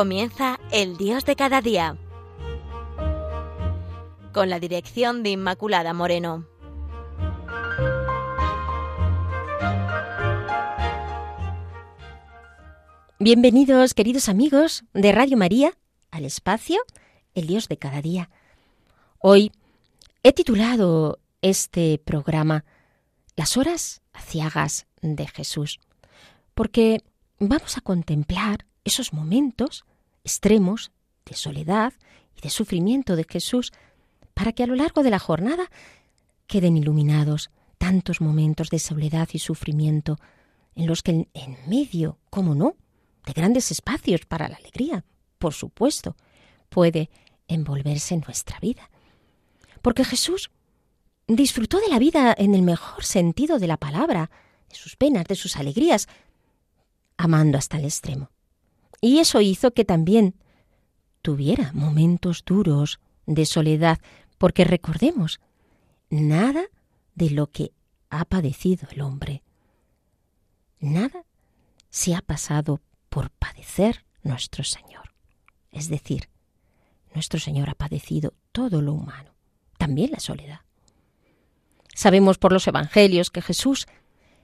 Comienza El Dios de cada día. Con la dirección de Inmaculada Moreno. Bienvenidos, queridos amigos de Radio María, al espacio El Dios de cada día. Hoy he titulado este programa Las horas aciagas de Jesús, porque vamos a contemplar esos momentos extremos de soledad y de sufrimiento de Jesús para que a lo largo de la jornada queden iluminados tantos momentos de soledad y sufrimiento en los que en medio, cómo no, de grandes espacios para la alegría, por supuesto, puede envolverse en nuestra vida. Porque Jesús disfrutó de la vida en el mejor sentido de la palabra, de sus penas, de sus alegrías, amando hasta el extremo. Y eso hizo que también tuviera momentos duros de soledad, porque recordemos, nada de lo que ha padecido el hombre, nada se ha pasado por padecer nuestro Señor. Es decir, nuestro Señor ha padecido todo lo humano, también la soledad. Sabemos por los Evangelios que Jesús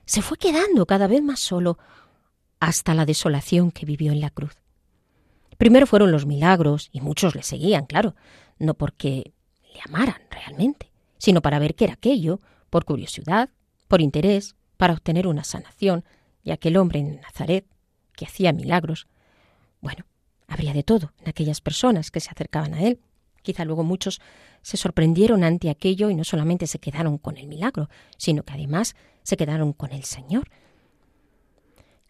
se fue quedando cada vez más solo hasta la desolación que vivió en la cruz. Primero fueron los milagros, y muchos le seguían, claro, no porque le amaran realmente, sino para ver qué era aquello, por curiosidad, por interés, para obtener una sanación, y aquel hombre en Nazaret, que hacía milagros. Bueno, habría de todo en aquellas personas que se acercaban a él. Quizá luego muchos se sorprendieron ante aquello y no solamente se quedaron con el milagro, sino que además se quedaron con el Señor,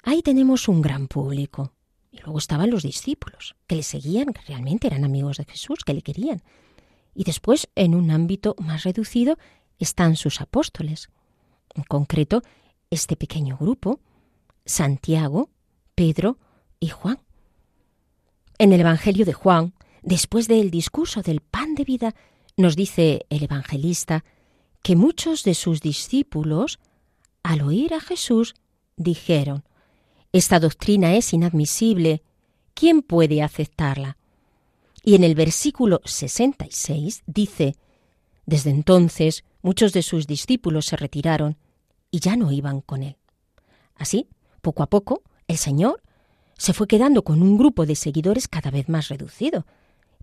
Ahí tenemos un gran público. Y luego estaban los discípulos, que le seguían, que realmente eran amigos de Jesús, que le querían. Y después, en un ámbito más reducido, están sus apóstoles. En concreto, este pequeño grupo, Santiago, Pedro y Juan. En el Evangelio de Juan, después del discurso del pan de vida, nos dice el evangelista que muchos de sus discípulos, al oír a Jesús, dijeron, esta doctrina es inadmisible. ¿Quién puede aceptarla? Y en el versículo 66 dice, Desde entonces muchos de sus discípulos se retiraron y ya no iban con él. Así, poco a poco, el Señor se fue quedando con un grupo de seguidores cada vez más reducido,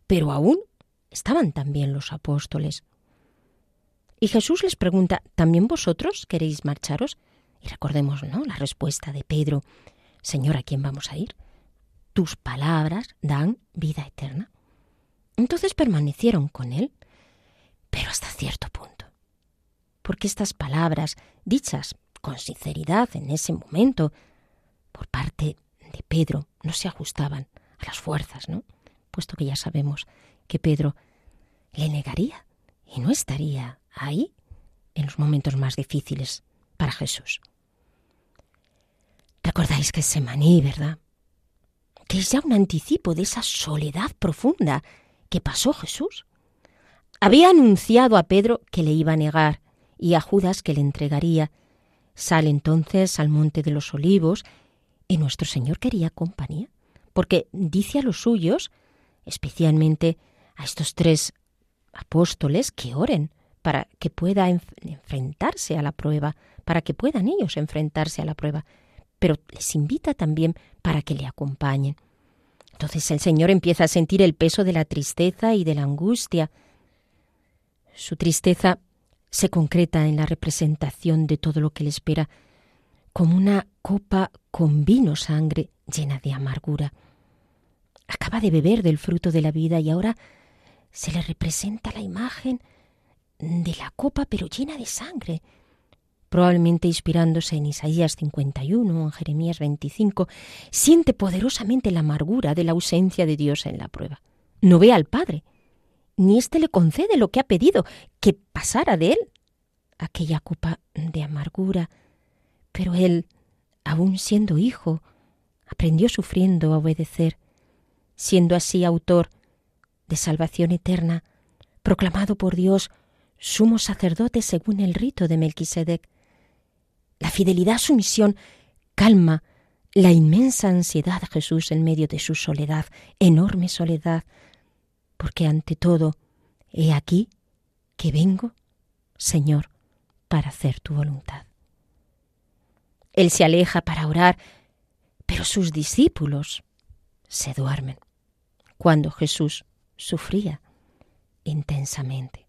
pero aún estaban también los apóstoles. Y Jesús les pregunta, ¿también vosotros queréis marcharos? Y recordemos, ¿no? La respuesta de Pedro, Señor, ¿a quién vamos a ir? Tus palabras dan vida eterna. Entonces permanecieron con él, pero hasta cierto punto. Porque estas palabras, dichas con sinceridad en ese momento, por parte de Pedro, no se ajustaban a las fuerzas, ¿no? Puesto que ya sabemos que Pedro le negaría y no estaría ahí en los momentos más difíciles para Jesús. Recordáis que es Semaní, ¿verdad? Que es ya un anticipo de esa soledad profunda que pasó Jesús. Había anunciado a Pedro que le iba a negar y a Judas que le entregaría. Sale entonces al monte de los olivos y nuestro Señor quería compañía, porque dice a los suyos, especialmente a estos tres apóstoles, que oren para que pueda enfrentarse a la prueba, para que puedan ellos enfrentarse a la prueba pero les invita también para que le acompañen. Entonces el Señor empieza a sentir el peso de la tristeza y de la angustia. Su tristeza se concreta en la representación de todo lo que le espera, como una copa con vino sangre llena de amargura. Acaba de beber del fruto de la vida y ahora se le representa la imagen de la copa pero llena de sangre, probablemente inspirándose en Isaías 51 o en Jeremías 25, siente poderosamente la amargura de la ausencia de Dios en la prueba. No ve al Padre, ni éste le concede lo que ha pedido, que pasara de él aquella copa de amargura. Pero él, aun siendo hijo, aprendió sufriendo a obedecer, siendo así autor de salvación eterna, proclamado por Dios sumo sacerdote según el rito de Melquisedec. La fidelidad a su misión calma la inmensa ansiedad de Jesús en medio de su soledad, enorme soledad, porque ante todo, he aquí que vengo, Señor, para hacer tu voluntad. Él se aleja para orar, pero sus discípulos se duermen cuando Jesús sufría intensamente.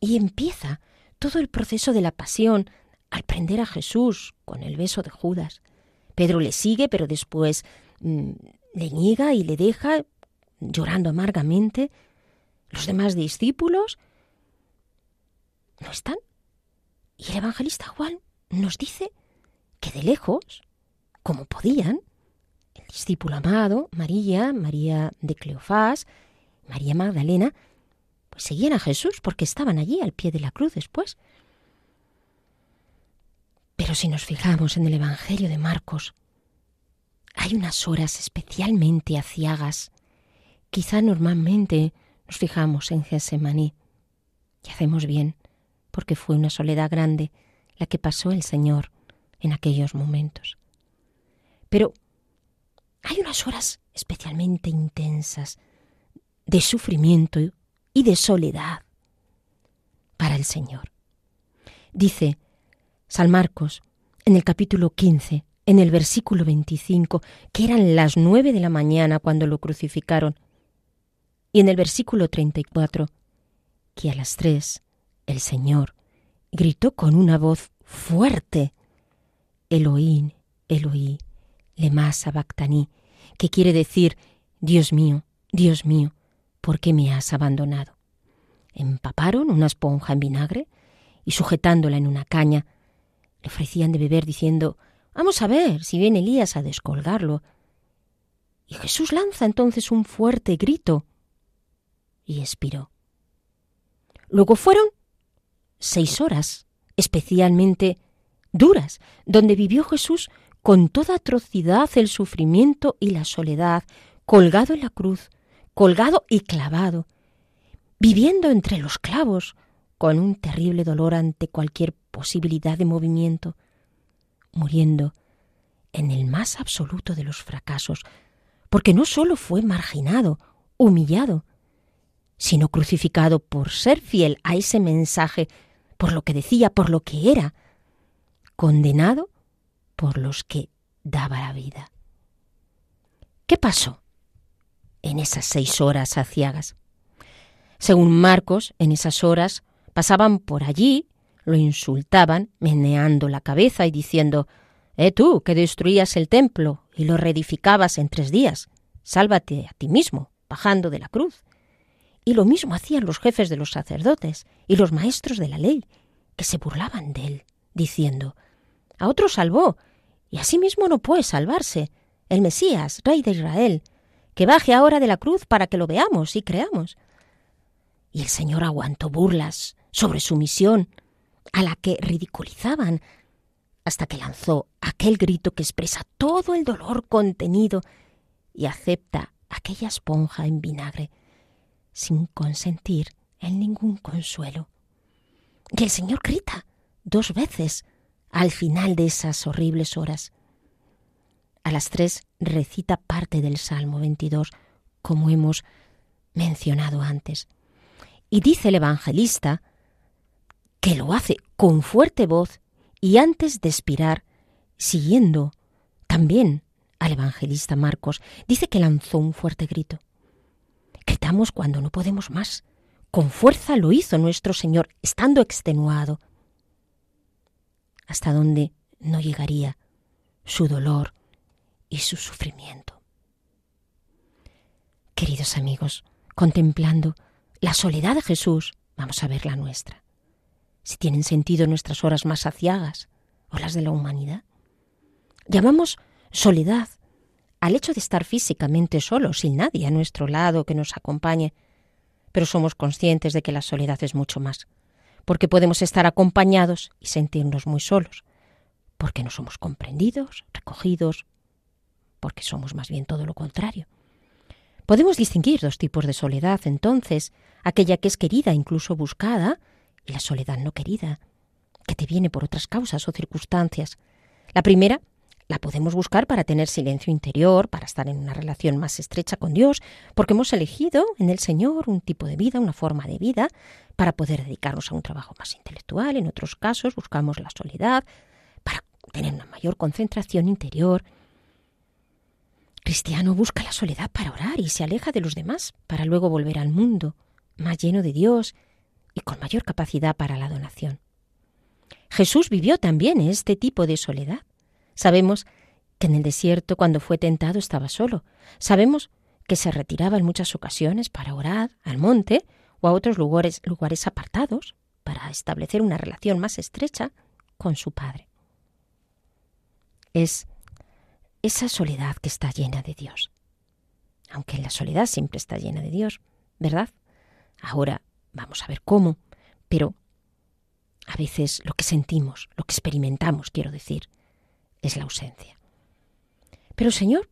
Y empieza todo el proceso de la pasión al prender a Jesús con el beso de Judas. Pedro le sigue, pero después mm, le niega y le deja llorando amargamente. Los demás discípulos no están. Y el evangelista Juan nos dice que de lejos, como podían, el discípulo amado, María, María de Cleofás, María Magdalena, pues seguían a Jesús porque estaban allí al pie de la cruz después. Pero si nos fijamos en el Evangelio de Marcos, hay unas horas especialmente aciagas. Quizá normalmente nos fijamos en Gesemaní. Y hacemos bien, porque fue una soledad grande la que pasó el Señor en aquellos momentos. Pero hay unas horas especialmente intensas de sufrimiento y de soledad para el Señor. Dice San Marcos en el capítulo 15, en el versículo 25, que eran las nueve de la mañana cuando lo crucificaron, y en el versículo 34, que a las tres el Señor gritó con una voz fuerte, Elohim, Elohim, lema sabactaní, que quiere decir, Dios mío, Dios mío, ¿por qué me has abandonado? Empaparon una esponja en vinagre y sujetándola en una caña, le ofrecían de beber diciendo, Vamos a ver si viene Elías a descolgarlo. Y Jesús lanza entonces un fuerte grito y expiró. Luego fueron seis horas, especialmente duras, donde vivió Jesús con toda atrocidad el sufrimiento y la soledad, colgado en la cruz, colgado y clavado, viviendo entre los clavos, con un terrible dolor ante cualquier posibilidad de movimiento, muriendo en el más absoluto de los fracasos, porque no sólo fue marginado, humillado, sino crucificado por ser fiel a ese mensaje, por lo que decía, por lo que era, condenado por los que daba la vida. ¿Qué pasó en esas seis horas aciagas? Según Marcos, en esas horas pasaban por allí, lo insultaban, meneando la cabeza y diciendo Eh tú, que destruías el templo y lo reedificabas en tres días, sálvate a ti mismo, bajando de la cruz. Y lo mismo hacían los jefes de los sacerdotes y los maestros de la ley, que se burlaban de él, diciendo a otro salvó, y asimismo no puede salvarse, el Mesías, Rey de Israel, que baje ahora de la cruz para que lo veamos y creamos. Y el Señor aguantó burlas sobre su misión, a la que ridiculizaban, hasta que lanzó aquel grito que expresa todo el dolor contenido y acepta aquella esponja en vinagre, sin consentir en ningún consuelo. Y el Señor grita dos veces al final de esas horribles horas. A las tres recita parte del Salmo 22, como hemos mencionado antes. Y dice el evangelista que lo hace con fuerte voz y antes de expirar, siguiendo también al evangelista Marcos, dice que lanzó un fuerte grito. Gritamos cuando no podemos más. Con fuerza lo hizo nuestro Señor, estando extenuado, hasta donde no llegaría su dolor y su sufrimiento. Queridos amigos, contemplando la soledad de Jesús, vamos a ver la nuestra. Si tienen sentido nuestras horas más saciagas o las de la humanidad. Llamamos soledad al hecho de estar físicamente solos, sin nadie a nuestro lado que nos acompañe, pero somos conscientes de que la soledad es mucho más porque podemos estar acompañados y sentirnos muy solos, porque no somos comprendidos, recogidos, porque somos más bien todo lo contrario. Podemos distinguir dos tipos de soledad, entonces, aquella que es querida, incluso buscada, la soledad no querida, que te viene por otras causas o circunstancias. La primera, la podemos buscar para tener silencio interior, para estar en una relación más estrecha con Dios, porque hemos elegido en el Señor un tipo de vida, una forma de vida, para poder dedicarnos a un trabajo más intelectual. En otros casos buscamos la soledad, para tener una mayor concentración interior. Cristiano busca la soledad para orar y se aleja de los demás, para luego volver al mundo, más lleno de Dios y con mayor capacidad para la donación. Jesús vivió también este tipo de soledad. Sabemos que en el desierto cuando fue tentado estaba solo. Sabemos que se retiraba en muchas ocasiones para orar al monte o a otros lugares, lugares apartados para establecer una relación más estrecha con su Padre. Es esa soledad que está llena de Dios. Aunque la soledad siempre está llena de Dios, ¿verdad? Ahora vamos a ver cómo, pero a veces lo que sentimos, lo que experimentamos, quiero decir, es la ausencia. Pero el Señor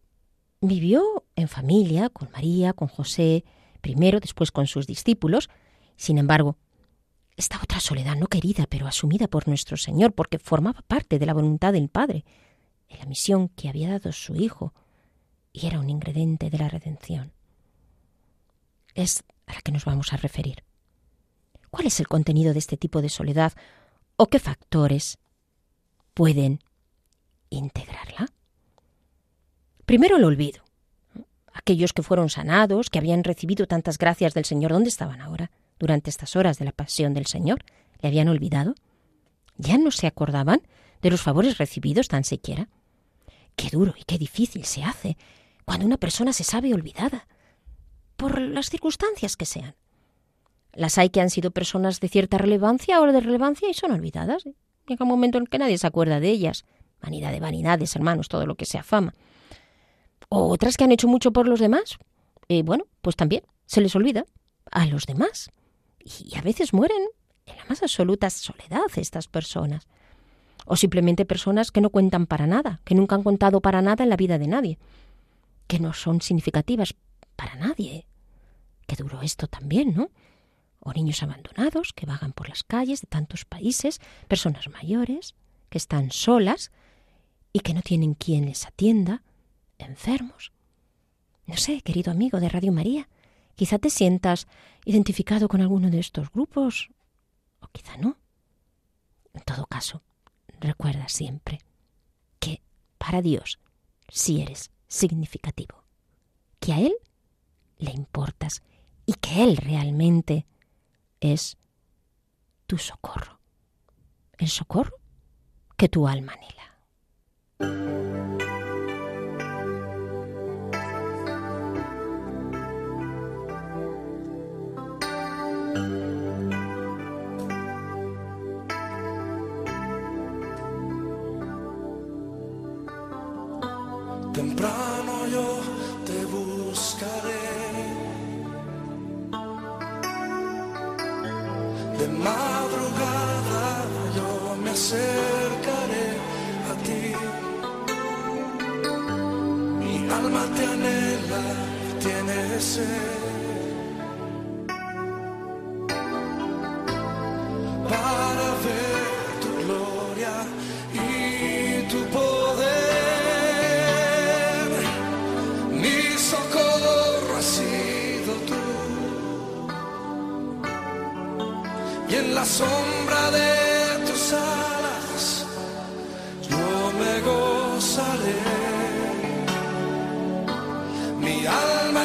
vivió en familia, con María, con José, primero, después con sus discípulos. Sin embargo, esta otra soledad no querida, pero asumida por nuestro Señor, porque formaba parte de la voluntad del Padre, de la misión que había dado su Hijo, y era un ingrediente de la redención. Es a la que nos vamos a referir. ¿Cuál es el contenido de este tipo de soledad o qué factores pueden integrarla? Primero el olvido. Aquellos que fueron sanados, que habían recibido tantas gracias del Señor, ¿dónde estaban ahora? Durante estas horas de la pasión del Señor, ¿le habían olvidado? ¿Ya no se acordaban de los favores recibidos tan siquiera? Qué duro y qué difícil se hace cuando una persona se sabe olvidada, por las circunstancias que sean. Las hay que han sido personas de cierta relevancia o de relevancia y son olvidadas. Llega un momento en que nadie se acuerda de ellas. Vanidad de vanidades, hermanos, todo lo que sea fama. O otras que han hecho mucho por los demás. Y bueno, pues también se les olvida a los demás. Y a veces mueren en la más absoluta soledad estas personas. O simplemente personas que no cuentan para nada, que nunca han contado para nada en la vida de nadie, que no son significativas para nadie. Qué duro esto también, ¿no? O niños abandonados que vagan por las calles de tantos países, personas mayores que están solas y que no tienen quien les atienda, enfermos. No sé, querido amigo de Radio María, quizá te sientas identificado con alguno de estos grupos, o quizá no. En todo caso, recuerda siempre que para Dios sí eres significativo, que a Él le importas y que Él realmente es tu socorro, el socorro que tu alma anhela. Temprano yo te buscaré. Acercaré a ti. Mi alma te anhela, tiene sed.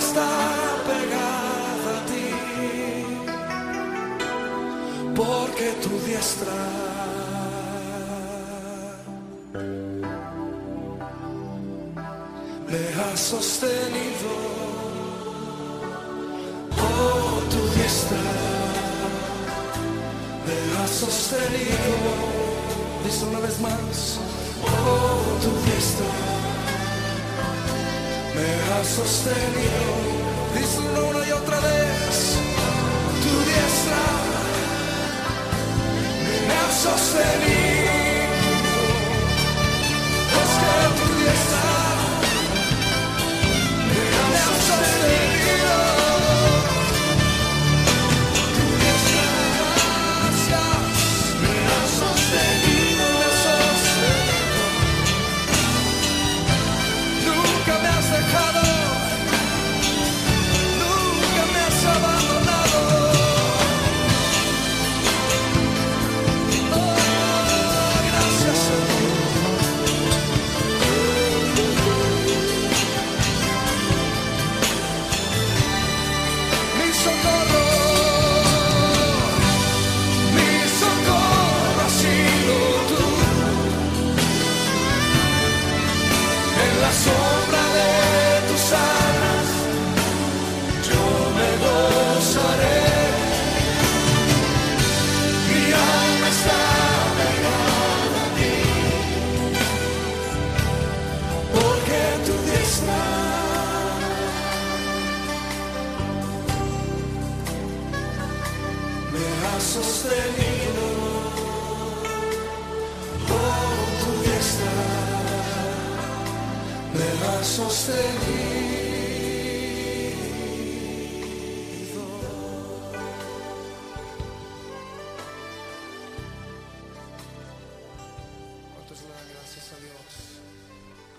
Está pegada a ti, porque tu diestra me ha sostenido. Oh, tu diestra me ha sostenido. Dice una vez más, oh, tu diestra me ha sostenido. Dice una y otra vez, tu diestra me ha sostenido. Es que tu diestra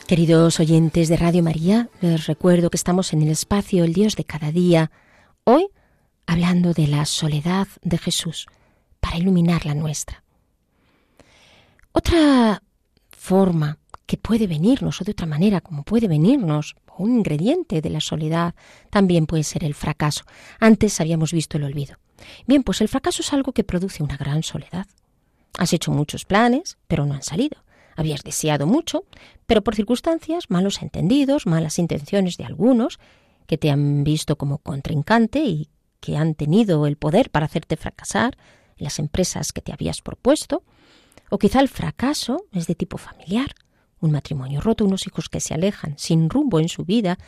Queridos oyentes de Radio María, les recuerdo que estamos en el espacio El Dios de cada día, hoy hablando de la soledad de Jesús para iluminar la nuestra. Otra forma que puede venirnos, o de otra manera como puede venirnos, un ingrediente de la soledad, también puede ser el fracaso. Antes habíamos visto el olvido. Bien, pues el fracaso es algo que produce una gran soledad. Has hecho muchos planes, pero no han salido. Habías deseado mucho, pero por circunstancias, malos entendidos, malas intenciones de algunos, que te han visto como contrincante y que han tenido el poder para hacerte fracasar en las empresas que te habías propuesto, o quizá el fracaso es de tipo familiar, un matrimonio roto, unos hijos que se alejan sin rumbo en su vida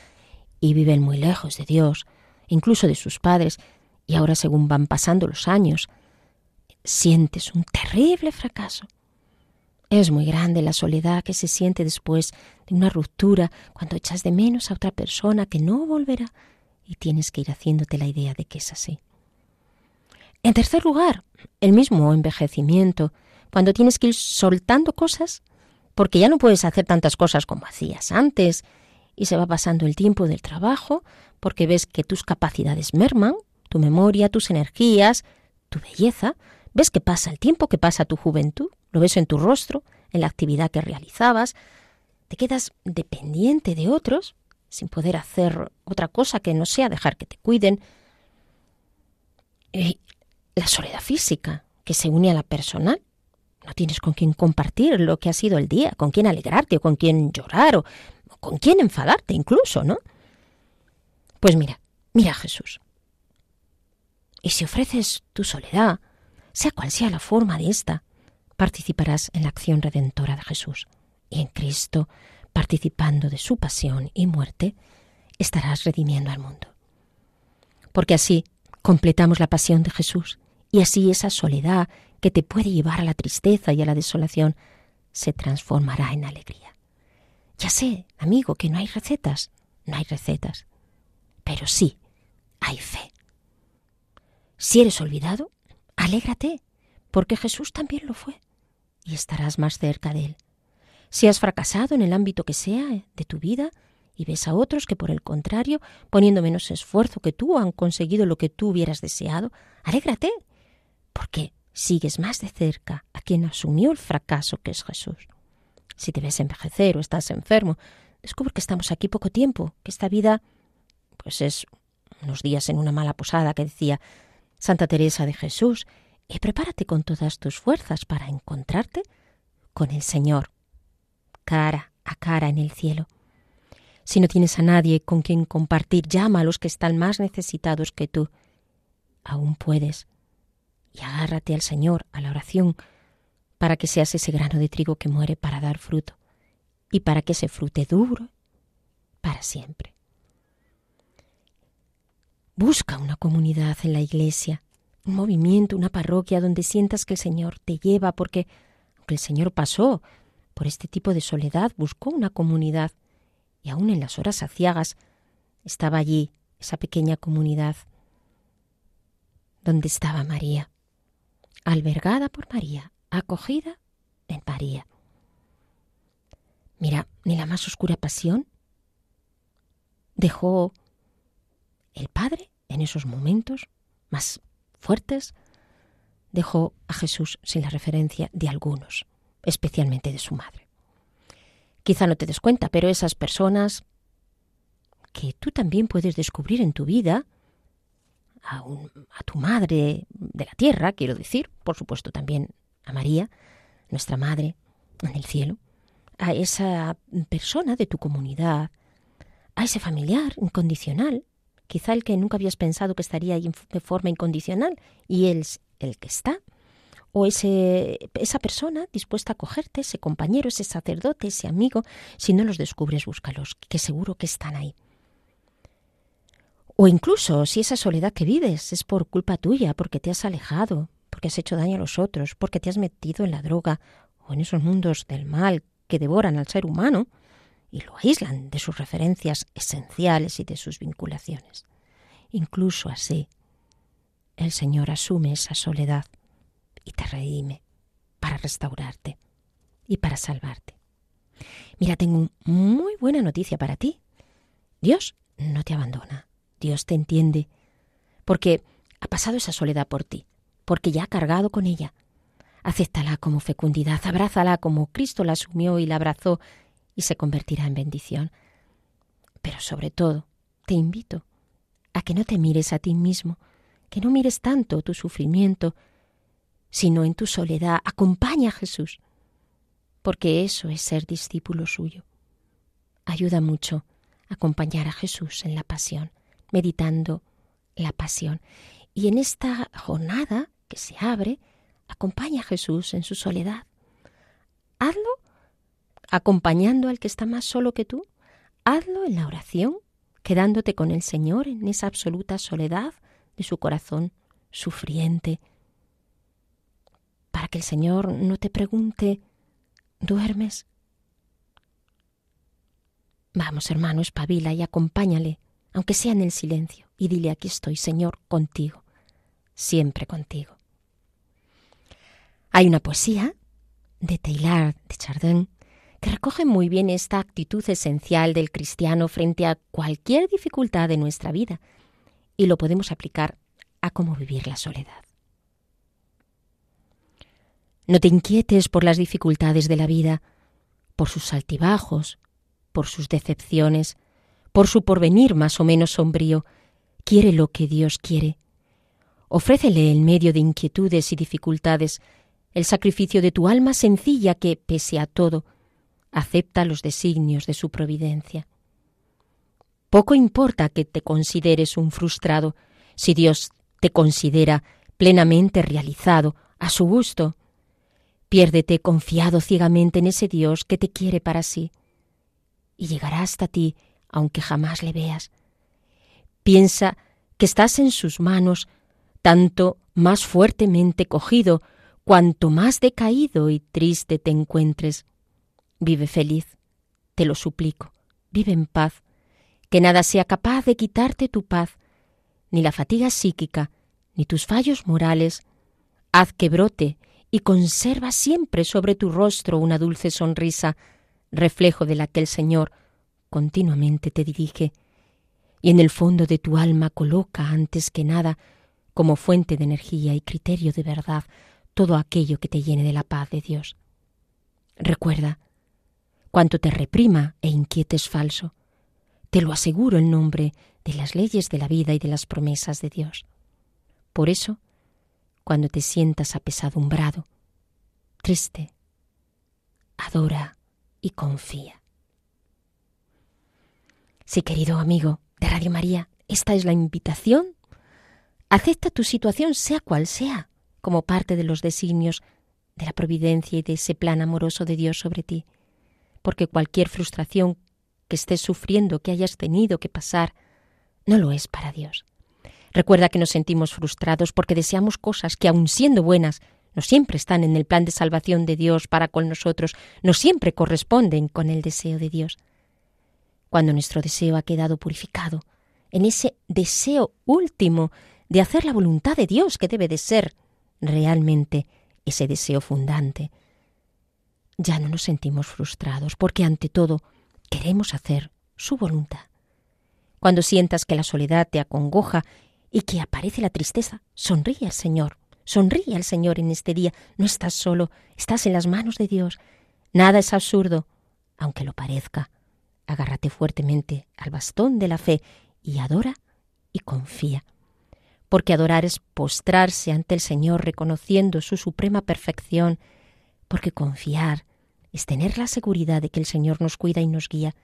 y viven muy lejos de Dios, incluso de sus padres, y ahora según van pasando los años, sientes un terrible fracaso es muy grande la soledad que se siente después de una ruptura cuando echas de menos a otra persona que no volverá y tienes que ir haciéndote la idea de que es así. En tercer lugar, el mismo envejecimiento, cuando tienes que ir soltando cosas porque ya no puedes hacer tantas cosas como hacías antes y se va pasando el tiempo del trabajo porque ves que tus capacidades merman, tu memoria, tus energías, tu belleza, ves que pasa el tiempo, que pasa tu juventud lo ves en tu rostro, en la actividad que realizabas, te quedas dependiente de otros, sin poder hacer otra cosa que no sea dejar que te cuiden. Y la soledad física, que se une a la personal. No tienes con quién compartir lo que ha sido el día, con quién alegrarte, o con quién llorar, o, con quién enfadarte incluso, ¿no? Pues mira, mira a Jesús. Y si ofreces tu soledad, sea cual sea la forma de esta, participarás en la acción redentora de Jesús. Y en Cristo, participando de su pasión y muerte, estarás redimiendo al mundo. Porque así completamos la pasión de Jesús y así esa soledad que te puede llevar a la tristeza y a la desolación se transformará en alegría. Ya sé, amigo, que no hay recetas, no hay recetas, pero sí hay fe. Si eres olvidado, alégrate, porque Jesús también lo fue y estarás más cerca de Él. Si has fracasado en el ámbito que sea de tu vida y ves a otros que por el contrario, poniendo menos esfuerzo que tú, han conseguido lo que tú hubieras deseado, alégrate, porque sigues más de cerca a quien asumió el fracaso que es Jesús. Si te ves envejecer o estás enfermo, descubre que estamos aquí poco tiempo, que esta vida pues es unos días en una mala posada que decía Santa Teresa de Jesús, y prepárate con todas tus fuerzas para encontrarte con el Señor, cara a cara en el cielo. Si no tienes a nadie con quien compartir, llama a los que están más necesitados que tú. Aún puedes. Y agárrate al Señor, a la oración, para que seas ese grano de trigo que muere para dar fruto, y para que se frute duro para siempre. Busca una comunidad en la iglesia, un movimiento, una parroquia donde sientas que el Señor te lleva, porque aunque el Señor pasó por este tipo de soledad, buscó una comunidad, y aún en las horas aciagas estaba allí esa pequeña comunidad donde estaba María, albergada por María, acogida en María. Mira, ni la más oscura pasión dejó el Padre en esos momentos más fuertes, dejó a Jesús sin la referencia de algunos, especialmente de su madre. Quizá no te des cuenta, pero esas personas que tú también puedes descubrir en tu vida, a, tu madre de la tierra, quiero decir, por supuesto también a María, nuestra madre en el cielo, a esa persona de tu comunidad, a ese familiar incondicional quizá el que nunca habías pensado que estaría ahí de forma incondicional y él es el que está. O ese, esa persona dispuesta a cogerte, ese compañero, ese sacerdote, ese amigo. Si no los descubres, búscalos, que seguro que están ahí. O incluso si esa soledad que vives es por culpa tuya, porque te has alejado, porque has hecho daño a los otros, porque te has metido en la droga o en esos mundos del mal que devoran al ser humano, y lo aíslan de sus referencias esenciales y de sus vinculaciones. Incluso así, el Señor asume esa soledad y te redime para restaurarte y para salvarte. Mira, tengo muy buena noticia para ti. Dios no te abandona, Dios te entiende, porque ha pasado esa soledad por ti, porque ya ha cargado con ella. Acéptala como fecundidad, abrázala como Cristo la asumió y la abrazó y se convertirá en bendición. Pero sobre todo, te invito a que no te mires a ti mismo, que no mires tanto tu sufrimiento, sino en tu soledad. Acompaña a Jesús, porque eso es ser discípulo suyo. Ayuda mucho acompañar a Jesús en la pasión, meditando la pasión. Y en esta jornada que se abre, acompaña a Jesús en su soledad. Hazlo acompañando al que está más solo que tú. Hazlo en la oración, quedándote con el Señor en esa absoluta soledad de su corazón sufriente, para que el Señor no te pregunte, ¿duermes? Vamos, hermano, espabila y acompáñale, aunque sea en el silencio, y dile, aquí estoy, Señor, contigo, siempre contigo. Hay una poesía de Taylor de Chardin que recoge muy bien esta actitud esencial del cristiano frente a cualquier dificultad de nuestra vida y lo podemos aplicar a cómo vivir la soledad. No te inquietes por las dificultades de la vida, por sus altibajos, por sus decepciones, por su porvenir más o menos sombrío. Quiere lo que Dios quiere. Ofrécele en medio de inquietudes y dificultades el sacrificio de tu alma sencilla que, pese a todo, acepta los designios de su providencia. Poco importa que te consideres un frustrado, si Dios te considera plenamente realizado, a su gusto. Piérdete confiado ciegamente en ese Dios que te quiere para sí, y llegará hasta ti aunque jamás le veas. Piensa que estás en sus manos tanto más fuertemente cogido cuanto más decaído y triste te encuentres. Vive feliz, te lo suplico, vive en paz, que nada sea capaz de quitarte tu paz, ni la fatiga psíquica, ni tus fallos morales. Haz que brote y conserva siempre sobre tu rostro una dulce sonrisa, reflejo de la que el Señor continuamente te dirige, y en el fondo de tu alma coloca antes que nada, como fuente de energía y criterio de verdad, todo aquello que te llene de la paz de Dios. Recuerda, cuanto te reprima e inquietes falso, te lo aseguro en nombre de las leyes de la vida y de las promesas de Dios. Por eso, cuando te sientas apesadumbrado, triste, adora y confía. Sí, querido amigo de Radio María, esta es la invitación. Acepta tu situación, sea cual sea, como parte de los designios de la providencia y de ese plan amoroso de Dios sobre ti porque cualquier frustración que estés sufriendo, que hayas tenido que pasar, no lo es para Dios. Recuerda que nos sentimos frustrados porque deseamos cosas que, aun siendo buenas, no siempre están en el plan de salvación de Dios para con nosotros, no siempre corresponden con el deseo de Dios. Cuando nuestro deseo ha quedado purificado, en ese deseo último de hacer la voluntad de Dios que debe de ser realmente ese deseo fundante, ya no nos sentimos frustrados, porque ante todo queremos hacer su voluntad. Cuando sientas que la soledad te acongoja y que aparece la tristeza, sonríe al Señor, sonríe al Señor en este día. No estás solo, estás en las manos de Dios. Nada es absurdo, aunque lo parezca. Agárrate fuertemente al bastón de la fe y adora y confía. Porque adorar es postrarse ante el Señor reconociendo su suprema perfección porque confiar es tener la seguridad de que el Señor nos cuida y nos guía.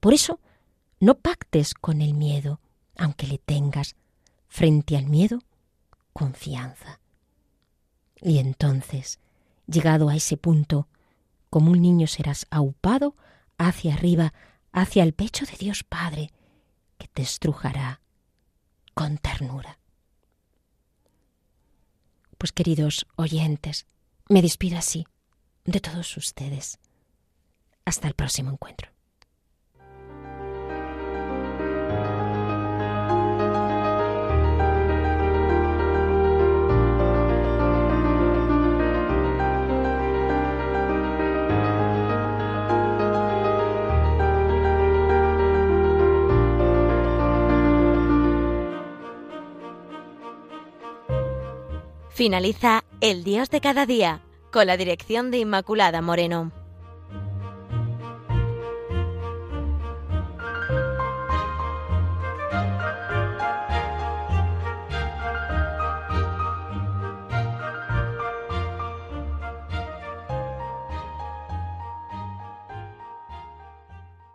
Por eso, no pactes con el miedo, aunque le tengas. Frente al miedo, confianza. Y entonces, llegado a ese punto, como un niño serás aupado hacia arriba, hacia el pecho de Dios Padre, que te estrujará con ternura. Pues queridos oyentes, me despido así de todos ustedes. Hasta el próximo encuentro. Finaliza El Dios de cada día con la dirección de Inmaculada Moreno.